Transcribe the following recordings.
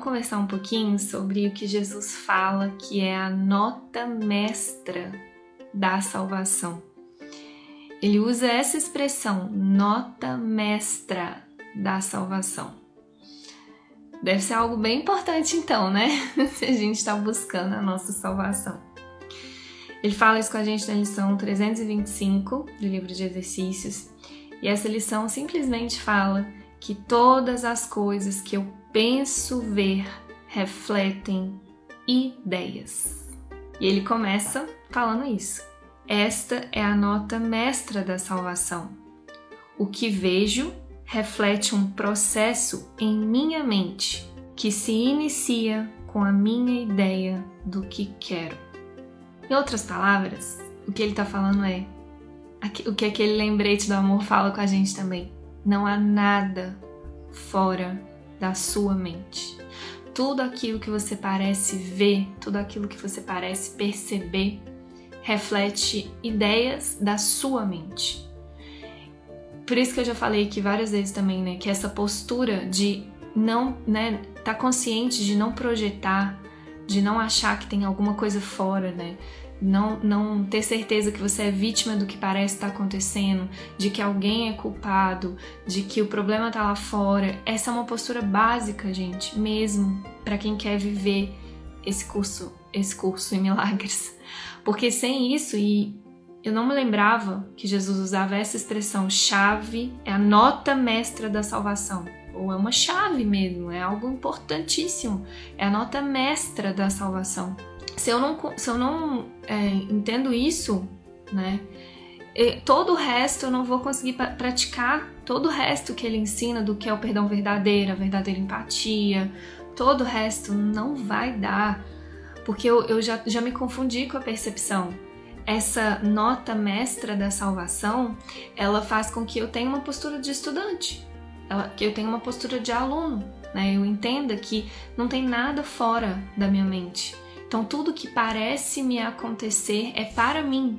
vamos conversar um pouquinho sobre o que Jesus fala que é a nota mestra da salvação. Ele usa essa expressão, nota mestra da salvação. Deve ser algo bem importante, então, né? Se a gente está buscando a nossa salvação. Ele fala isso com a gente na lição 325 do livro de exercícios, e essa lição simplesmente fala que todas as coisas que eu penso ver refletem ideias. E ele começa falando isso. Esta é a nota mestra da salvação. O que vejo reflete um processo em minha mente que se inicia com a minha ideia do que quero. Em outras palavras, o que ele está falando é o que aquele lembrete do amor fala com a gente também. Não há nada fora da sua mente. Tudo aquilo que você parece ver, tudo aquilo que você parece perceber, reflete ideias da sua mente. Por isso que eu já falei aqui várias vezes também, né, que essa postura de não, né, tá consciente de não projetar, de não achar que tem alguma coisa fora, né? Não, não ter certeza que você é vítima do que parece estar acontecendo, de que alguém é culpado, de que o problema está lá fora. Essa é uma postura básica, gente, mesmo para quem quer viver esse curso, esse curso em milagres. Porque sem isso, e eu não me lembrava que Jesus usava essa expressão chave, é a nota mestra da salvação. Ou é uma chave mesmo, é algo importantíssimo, é a nota mestra da salvação. Se eu não, se eu não é, entendo isso, né, todo o resto eu não vou conseguir praticar todo o resto que ele ensina do que é o perdão verdadeiro, a verdadeira empatia, todo o resto não vai dar porque eu, eu já, já me confundi com a percepção. Essa nota mestra da salvação, ela faz com que eu tenha uma postura de estudante, ela, que eu tenha uma postura de aluno, né? Eu entenda que não tem nada fora da minha mente. Então tudo que parece me acontecer é para mim,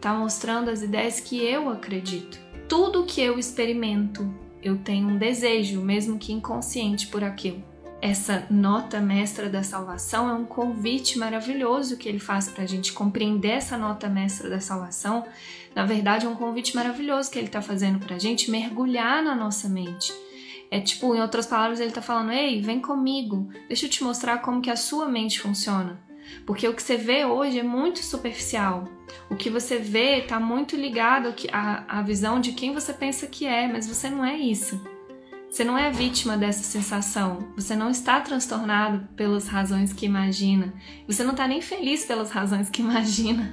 tá mostrando as ideias que eu acredito. Tudo que eu experimento, eu tenho um desejo, mesmo que inconsciente por aquilo essa nota mestra da salvação é um convite maravilhoso que ele faz para a gente compreender essa nota mestra da salvação. Na verdade, é um convite maravilhoso que ele está fazendo para a gente mergulhar na nossa mente. É tipo, em outras palavras, ele está falando: ei, vem comigo, deixa eu te mostrar como que a sua mente funciona. Porque o que você vê hoje é muito superficial. O que você vê está muito ligado à, visão de quem você pensa que é, mas você não é isso. Você não é vítima dessa sensação. Você não está transtornado pelas razões que imagina. Você não está nem feliz pelas razões que imagina.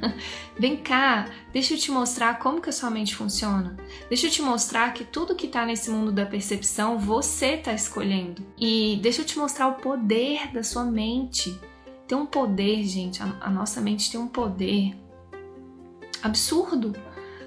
Vem cá, deixa eu te mostrar como que a sua mente funciona. Deixa eu te mostrar que tudo que está nesse mundo da percepção você está escolhendo. E deixa eu te mostrar o poder da sua mente. Tem um poder, gente. A, a nossa mente tem um poder absurdo.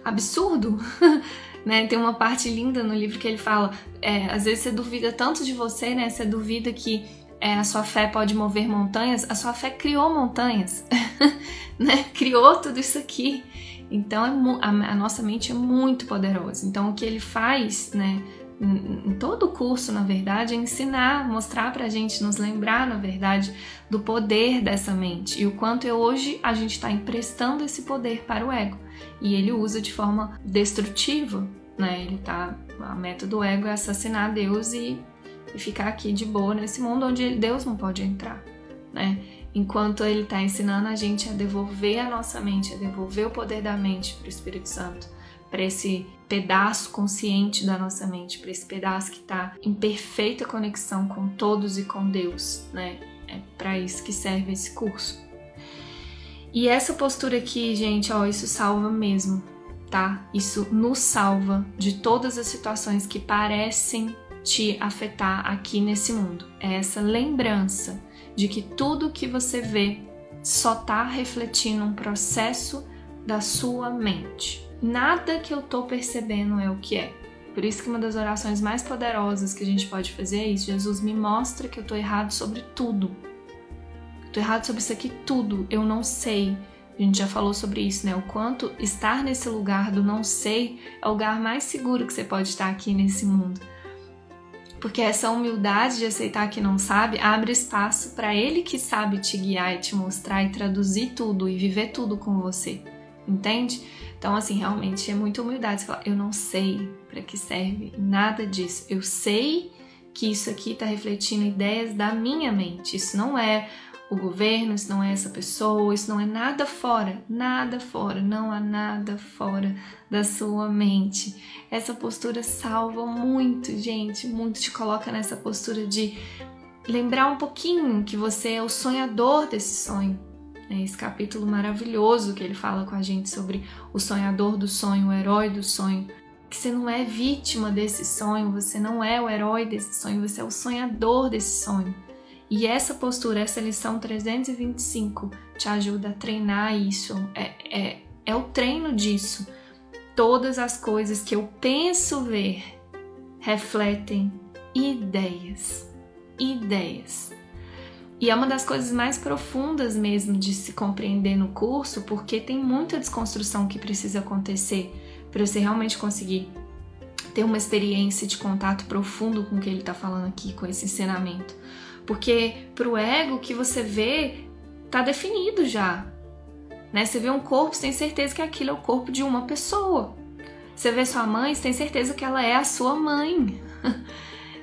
Absurdo. né? Tem uma parte linda no livro que ele fala, é, às vezes você duvida tanto de você, né? Você duvida que é, a sua fé pode mover montanhas. A sua fé criou montanhas, né? Criou tudo isso aqui. Então é, a, a nossa mente é muito poderosa. Então o que ele faz, né? Em todo o curso, na verdade, é ensinar, mostrar para a gente, nos lembrar, na verdade, do poder dessa mente e o quanto hoje a gente está emprestando esse poder para o ego e ele usa de forma destrutiva, né? Ele tá, a meta do ego é assassinar Deus e, e ficar aqui de boa nesse mundo onde Deus não pode entrar, né? Enquanto ele está ensinando a gente a devolver a nossa mente, a devolver o poder da mente para o Espírito Santo para esse pedaço consciente da nossa mente, para esse pedaço que está em perfeita conexão com todos e com Deus, né? É para isso que serve esse curso. E essa postura aqui, gente, ó, isso salva mesmo, tá? Isso nos salva de todas as situações que parecem te afetar aqui nesse mundo. É essa lembrança de que tudo que você vê só tá refletindo um processo da sua mente nada que eu tô percebendo é o que é. Por isso que uma das orações mais poderosas que a gente pode fazer é isso. Jesus me mostra que eu tô errado sobre tudo. Eu tô errado sobre isso aqui tudo. Eu não sei. A gente já falou sobre isso, né? O quanto estar nesse lugar do não sei é o lugar mais seguro que você pode estar aqui nesse mundo. Porque essa humildade de aceitar que não sabe abre espaço para ele que sabe te guiar e te mostrar e traduzir tudo e viver tudo com você. Entende? Então, assim, realmente é muita humildade. Você fala, eu não sei para que serve nada disso. Eu sei que isso aqui está refletindo ideias da minha mente. Isso não é o governo, isso não é essa pessoa, isso não é nada fora, nada fora, não há nada fora da sua mente. Essa postura salva muito, gente, muito te coloca nessa postura de lembrar um pouquinho que você é o sonhador desse sonho. É esse capítulo maravilhoso que ele fala com a gente sobre o sonhador do sonho, o herói do sonho. Que você não é vítima desse sonho, você não é o herói desse sonho, você é o sonhador desse sonho. E essa postura, essa lição 325, te ajuda a treinar isso. É, é, é o treino disso. Todas as coisas que eu penso ver refletem ideias. Ideias. E é uma das coisas mais profundas mesmo de se compreender no curso, porque tem muita desconstrução que precisa acontecer para você realmente conseguir ter uma experiência de contato profundo com o que ele está falando aqui, com esse ensinamento. Porque pro ego que você vê tá definido já. Né? Você vê um corpo, você tem certeza que aquilo é o corpo de uma pessoa. Você vê sua mãe, você tem certeza que ela é a sua mãe.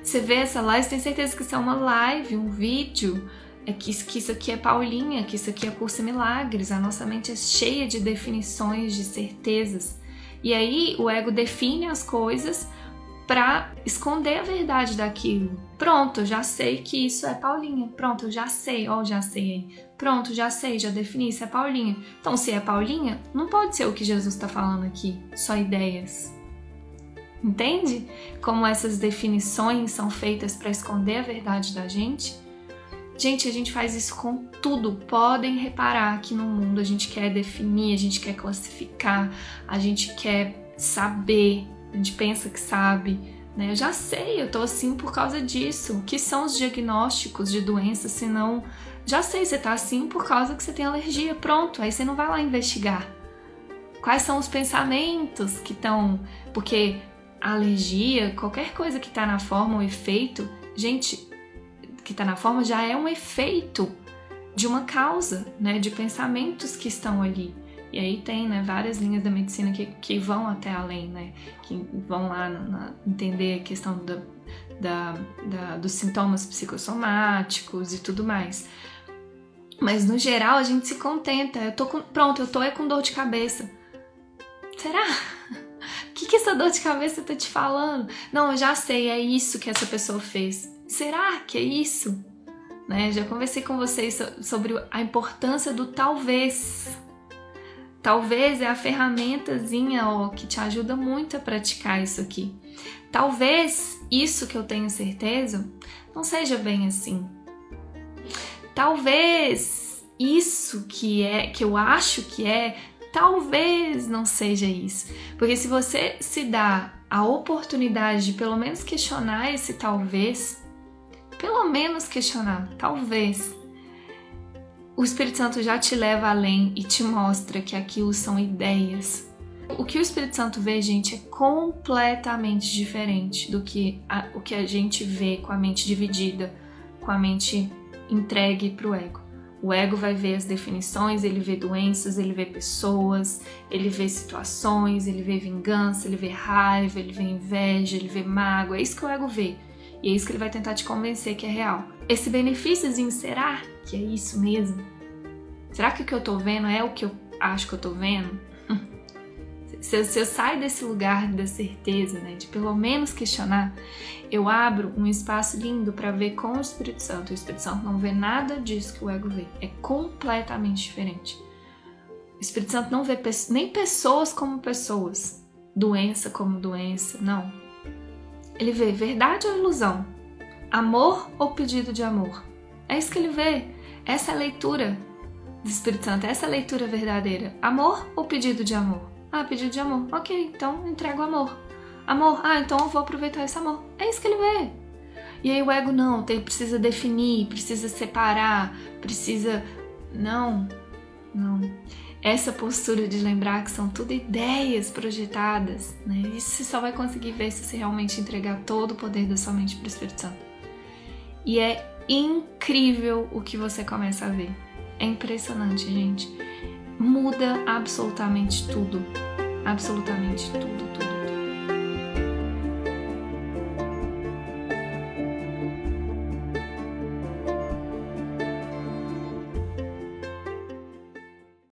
Você vê essa live, você tem certeza que isso é uma live, um vídeo, é que, que isso aqui é Paulinha, que isso aqui é Curso Milagres. A nossa mente é cheia de definições, de certezas. E aí o ego define as coisas para esconder a verdade daquilo. Pronto, já sei que isso é Paulinha. Pronto, já sei, ó, oh, já sei. Pronto, já sei, já defini, isso é Paulinha. Então, se é Paulinha, não pode ser o que Jesus está falando aqui, só ideias. Entende como essas definições são feitas para esconder a verdade da gente? Gente, a gente faz isso com tudo. Podem reparar que no mundo a gente quer definir, a gente quer classificar, a gente quer saber, a gente pensa que sabe, né? Eu já sei, eu tô assim por causa disso. O que são os diagnósticos de doença, se não. Já sei, você tá assim por causa que você tem alergia, pronto. Aí você não vai lá investigar. Quais são os pensamentos que estão. Porque alergia, qualquer coisa que tá na forma, o efeito, gente, que tá na forma já é um efeito de uma causa, né? De pensamentos que estão ali. E aí tem né, várias linhas da medicina que, que vão até além, né? Que vão lá na, na, entender a questão da, da, da, dos sintomas psicossomáticos e tudo mais. Mas no geral a gente se contenta. Eu tô com, pronto, eu tô é com dor de cabeça. Será? O que, que essa dor de cabeça tá te falando? Não, eu já sei, é isso que essa pessoa fez. Será que é isso? Né? Já conversei com vocês sobre a importância do talvez. Talvez é a ferramentazinha ó, que te ajuda muito a praticar isso aqui. Talvez isso que eu tenho certeza não seja bem assim. Talvez isso que é que eu acho que é, talvez não seja isso. Porque se você se dá a oportunidade de pelo menos questionar esse talvez, pelo menos questionar, talvez o Espírito Santo já te leva além e te mostra que aquilo são ideias. O que o Espírito Santo vê, gente, é completamente diferente do que a, o que a gente vê com a mente dividida, com a mente entregue para o ego. O ego vai ver as definições, ele vê doenças, ele vê pessoas, ele vê situações, ele vê vingança, ele vê raiva, ele vê inveja, ele vê mágoa. É isso que o ego vê. E é isso que ele vai tentar te convencer que é real. Esse benefíciozinho será que é isso mesmo? Será que o que eu tô vendo é o que eu acho que eu tô vendo? se, eu, se eu saio desse lugar da certeza, né, de pelo menos questionar, eu abro um espaço lindo para ver com o Espírito Santo. O Espírito Santo não vê nada disso que o ego vê. É completamente diferente. O Espírito Santo não vê nem pessoas como pessoas, doença como doença, não. Ele vê verdade ou ilusão, amor ou pedido de amor. É isso que ele vê. Essa é a leitura do Espírito Santo, essa é a leitura verdadeira. Amor ou pedido de amor? Ah, pedido de amor. Ok, então entrego amor. Amor, ah, então eu vou aproveitar esse amor. É isso que ele vê. E aí o ego não, tem, precisa definir, precisa separar, precisa. Não, não. Essa postura de lembrar que são tudo ideias projetadas, né? Isso você só vai conseguir ver se você realmente entregar todo o poder da sua mente para o Espírito Santo. E é incrível o que você começa a ver. É impressionante, gente. Muda absolutamente tudo. Absolutamente tudo, tudo.